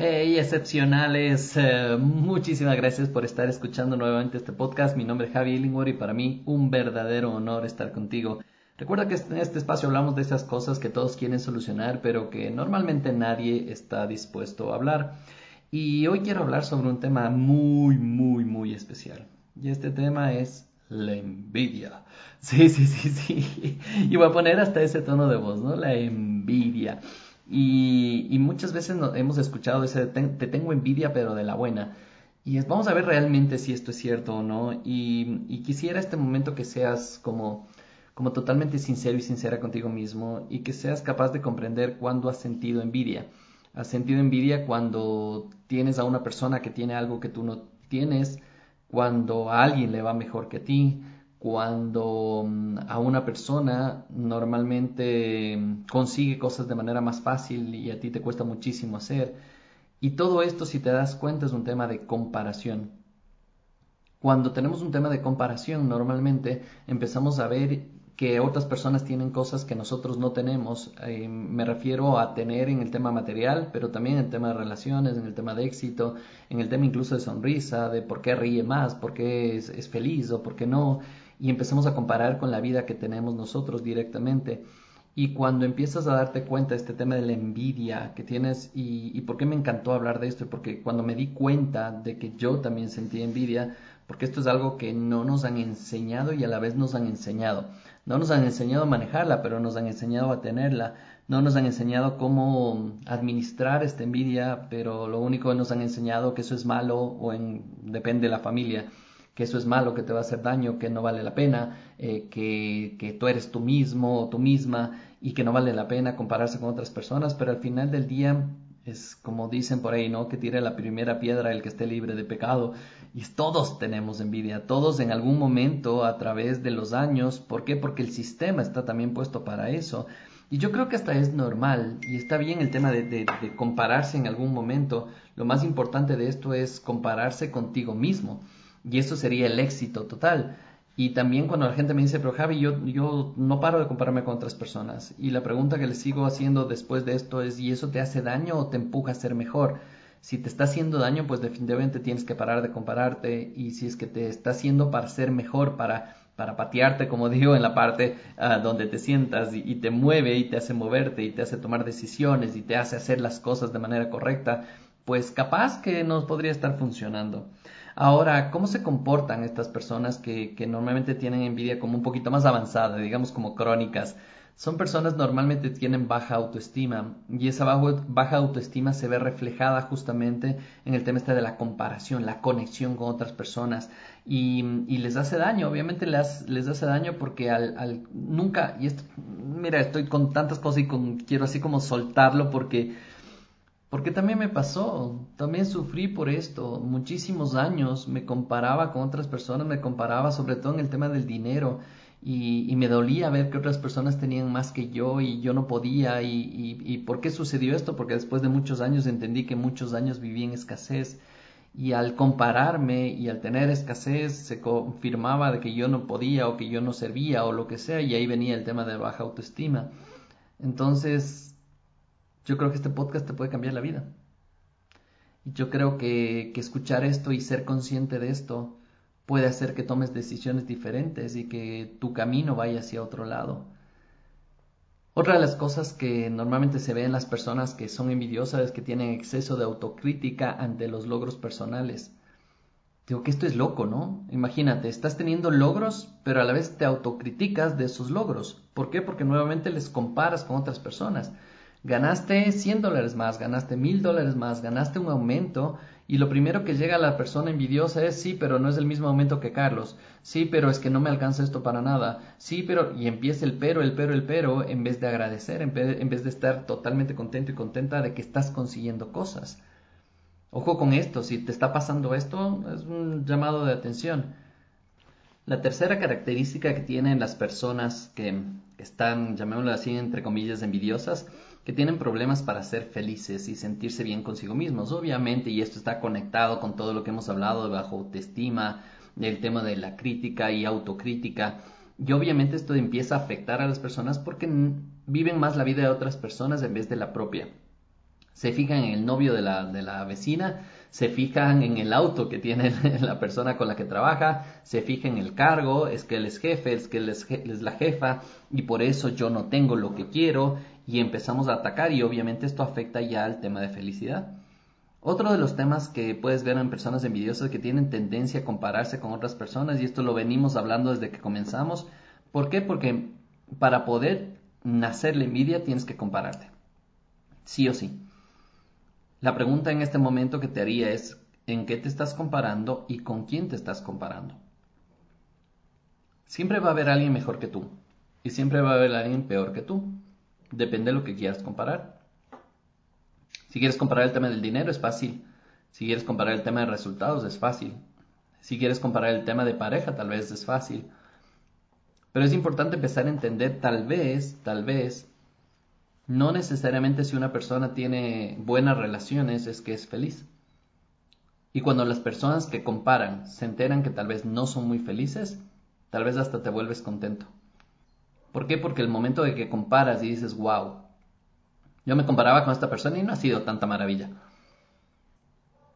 Hey, excepcionales. Eh, muchísimas gracias por estar escuchando nuevamente este podcast. Mi nombre es Javi Illingworth y para mí un verdadero honor estar contigo. Recuerda que en este espacio hablamos de esas cosas que todos quieren solucionar, pero que normalmente nadie está dispuesto a hablar. Y hoy quiero hablar sobre un tema muy, muy, muy especial. Y este tema es la envidia. Sí, sí, sí, sí. Y voy a poner hasta ese tono de voz, ¿no? La envidia. Y, muchas veces hemos escuchado ese, te, tengo envidia, pero de la buena. Y vamos a ver realmente si esto es cierto o no. Y, quisiera este momento que seas como, como totalmente sincero y sincera contigo mismo y que seas capaz de comprender cuándo has sentido envidia. Has sentido envidia cuando tienes a una persona que tiene algo que tú no tienes, cuando a alguien le va mejor que a ti, cuando mm, a una persona normalmente mm, consigue cosas de manera más fácil y a ti te cuesta muchísimo hacer. Y todo esto, si te das cuenta, es un tema de comparación. Cuando tenemos un tema de comparación, normalmente empezamos a ver que otras personas tienen cosas que nosotros no tenemos. Eh, me refiero a tener en el tema material, pero también en el tema de relaciones, en el tema de éxito, en el tema incluso de sonrisa, de por qué ríe más, por qué es feliz o por qué no y empezamos a comparar con la vida que tenemos nosotros directamente. Y cuando empiezas a darte cuenta de este tema de la envidia que tienes, y, por qué me encantó hablar de esto, porque cuando me di cuenta de que yo también sentí envidia, porque esto es algo que no nos han enseñado y a la vez nos han enseñado. No nos han enseñado a manejarla, pero nos han enseñado a tenerla. No nos han enseñado cómo administrar esta envidia, pero lo único que nos han enseñado que eso es malo o en, depende de la familia que eso es malo, que te va a hacer daño, que no vale la pena, eh, que, que tú eres tú mismo o tú misma y que no vale la pena compararse con otras personas, pero al final del día es como dicen por ahí, ¿no? Que tire la primera piedra el que esté libre de pecado. Y todos tenemos envidia, todos en algún momento a través de los años. ¿Por qué? Porque el sistema está también puesto para eso. Y yo creo que hasta es normal y está bien el tema de, de, de compararse en algún momento. Lo más importante de esto es compararse contigo mismo. Y eso sería el éxito total. Y también cuando la gente me dice, pero Javi, yo, yo no paro de compararme con otras personas. Y la pregunta que le sigo haciendo después de esto es, ¿y eso te hace daño o te empuja a ser mejor? Si te está haciendo daño, pues definitivamente tienes que parar de compararte. Y si es que te está haciendo para ser mejor, para, para patearte, como digo, en la parte ah, donde te sientas y, y te mueve y te hace moverte y te hace tomar decisiones y te hace hacer las cosas de manera correcta, pues capaz que no podría estar funcionando. Ahora, ¿cómo se comportan estas personas que, que normalmente tienen envidia como un poquito más avanzada, digamos como crónicas? Son personas normalmente tienen baja autoestima y esa baja autoestima se ve reflejada justamente en el tema este de la comparación, la conexión con otras personas y, y les hace daño, obviamente les, les hace daño porque al, al nunca, y esto, mira, estoy con tantas cosas y con, quiero así como soltarlo porque porque también me pasó, también sufrí por esto, muchísimos años me comparaba con otras personas, me comparaba sobre todo en el tema del dinero y, me dolía ver que otras personas tenían más que yo y yo no podía y, y, ¿por qué sucedió esto? Porque después de muchos años entendí que muchos años viví en escasez y al compararme y al tener escasez se confirmaba de que yo no podía o que yo no servía o lo que sea y ahí venía el tema de baja autoestima. Entonces yo creo que este podcast te puede cambiar la vida. Y yo creo que, que escuchar esto y ser consciente de esto puede hacer que tomes decisiones diferentes y que tu camino vaya hacia otro lado. Otra de las cosas que normalmente se ve en las personas que son envidiosas es que tienen exceso de autocrítica ante los logros personales. Digo que esto es loco, ¿no? Imagínate, estás teniendo logros, pero a la vez te autocriticas de esos logros. ¿Por qué? Porque nuevamente les comparas con otras personas. Ganaste 100 dólares más, ganaste 1000 dólares más, ganaste un aumento y lo primero que llega a la persona envidiosa es sí, pero no es el mismo aumento que Carlos. Sí, pero es que no me alcanza esto para nada. Sí, pero y empieza el pero, el pero, el pero en vez de agradecer, en vez, de estar totalmente contento y contenta de que estás consiguiendo cosas. Ojo con esto, si te está pasando esto, es un llamado de atención. La tercera característica que tienen las personas que están, llamémoslo así, entre comillas, envidiosas, que tienen problemas para ser felices y sentirse bien consigo mismos. Obviamente, y esto está conectado con todo lo que hemos hablado de bajo autoestima, del tema de la crítica y autocrítica. Y obviamente esto empieza a afectar a las personas porque viven más la vida de otras personas en vez de la propia. Se fijan en el novio de la, de la vecina, se fijan en el auto que tiene la persona con la que trabaja, se fijan en el cargo, es que él es jefe, es que él es, es la jefa y por eso yo no tengo lo que quiero y empezamos a atacar y obviamente esto afecta ya al tema de felicidad. Otro de los temas que puedes ver en personas envidiosas que tienen tendencia a compararse con otras personas, y esto lo venimos hablando desde que comenzamos. ¿Por qué? Porque para poder nacer la envidia tienes que compararte. Sí o sí. La pregunta en este momento que te haría es, ¿en qué te estás comparando y con quién te estás comparando? Siempre va a haber alguien mejor que tú y siempre va a haber alguien peor que tú. Depende de lo que quieras comparar. Si quieres comparar el tema del dinero es fácil. Si quieres comparar el tema de resultados es fácil. Si quieres comparar el tema de pareja tal vez es fácil. Pero es importante empezar a entender tal vez, tal vez, no necesariamente si una persona tiene buenas relaciones es que es feliz. Y cuando las personas que comparan se enteran que tal vez no son muy felices, tal vez hasta te vuelves contento. ¿Por qué? Porque el momento de que comparas y dices, wow, yo me comparaba con esta persona y no ha sido tanta maravilla.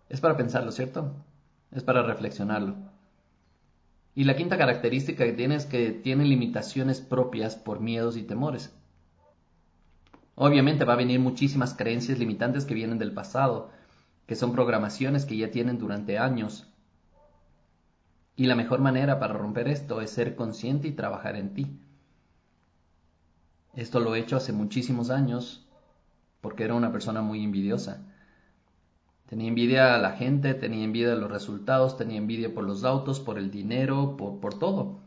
Es para pensarlo, ¿cierto? Es para reflexionarlo. Y la quinta característica que tiene es que tiene limitaciones propias por miedos y temores. Obviamente va a venir muchísimas creencias limitantes que vienen del pasado, que son programaciones que ya tienen durante años. Y la mejor manera para romper esto es ser consciente y trabajar en ti. Esto lo he hecho hace muchísimos años porque era una persona muy envidiosa. Tenía envidia a la gente, tenía envidia de los resultados, tenía envidia por los autos, por el dinero, por, por todo.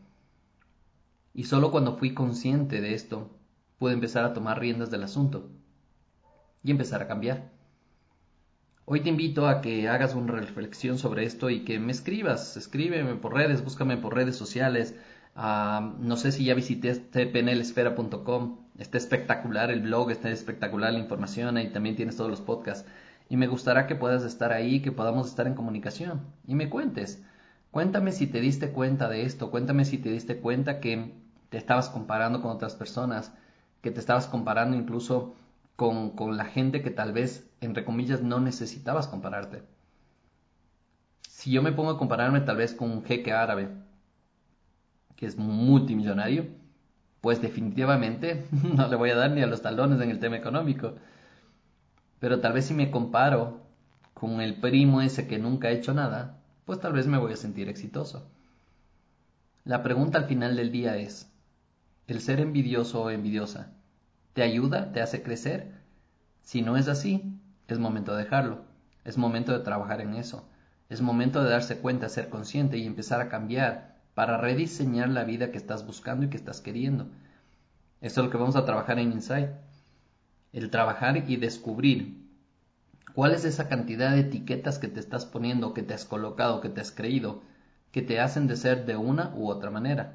Y solo cuando fui consciente de esto, pude empezar a tomar riendas del asunto y empezar a cambiar. Hoy te invito a que hagas una reflexión sobre esto y que me escribas, escríbeme por redes, búscame por redes sociales. Ah, no sé si ya visité pnlesfera.com Está espectacular el blog, está espectacular la información, ahí también tienes todos los podcasts. Y me gustará que puedas estar ahí, que podamos estar en comunicación. Y me cuentes. Cuéntame si te diste cuenta de esto, cuéntame si te diste cuenta que te estabas comparando con otras personas, que te estabas comparando incluso con, con la gente que tal vez, entre comillas, no necesitabas compararte. Si yo me pongo a compararme tal vez con un jeque árabe, que es multimillonario, pues definitivamente no le voy a dar ni a los talones en el tema económico. Pero tal vez si me comparo con el primo ese que nunca ha hecho nada, pues tal vez me voy a sentir exitoso. La pregunta al final del día es, ¿el ser envidioso o envidiosa te ayuda, te hace crecer? Si no es así, es momento de dejarlo, es momento de trabajar en eso, es momento de darse cuenta, ser consciente y empezar a cambiar para rediseñar la vida que estás buscando y que estás queriendo. Esto es lo que vamos a trabajar en Insight. El trabajar y descubrir cuál es esa cantidad de etiquetas que te estás poniendo, que te has colocado, que te has creído, que te hacen de ser de una u otra manera.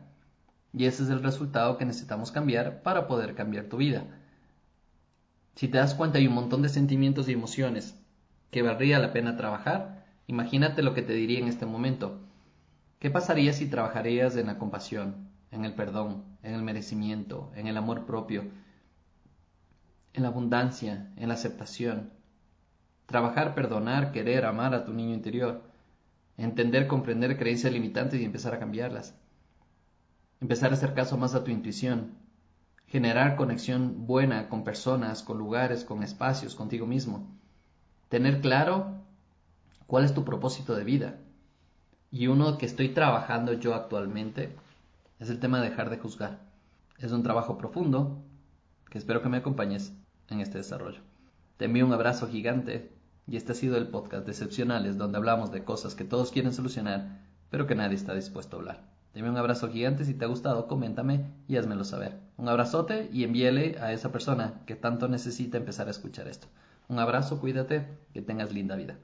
Y ese es el resultado que necesitamos cambiar para poder cambiar tu vida. Si te das cuenta hay un montón de sentimientos y emociones que valdría la pena trabajar, imagínate lo que te diría en este momento. ¿Qué pasaría si trabajarías en la compasión, en el perdón, en el merecimiento, en el amor propio, en la abundancia, en la aceptación? Trabajar, perdonar, querer, amar a tu niño interior, entender, comprender creencias limitantes y empezar a cambiarlas. Empezar a hacer caso más a tu intuición, generar conexión buena con personas, con lugares, con espacios, contigo mismo. Tener claro cuál es tu propósito de vida, y uno que estoy trabajando yo actualmente es el tema de dejar de juzgar. Es un trabajo profundo que espero que me acompañes en este desarrollo. Te envío un abrazo gigante y este ha sido el podcast Decepcionales donde hablamos de cosas que todos quieren solucionar pero que nadie está dispuesto a hablar. Te envío un abrazo gigante, si te ha gustado coméntame y házmelo saber. Un abrazote y envíele a esa persona que tanto necesita empezar a escuchar esto. Un abrazo, cuídate, que tengas linda vida.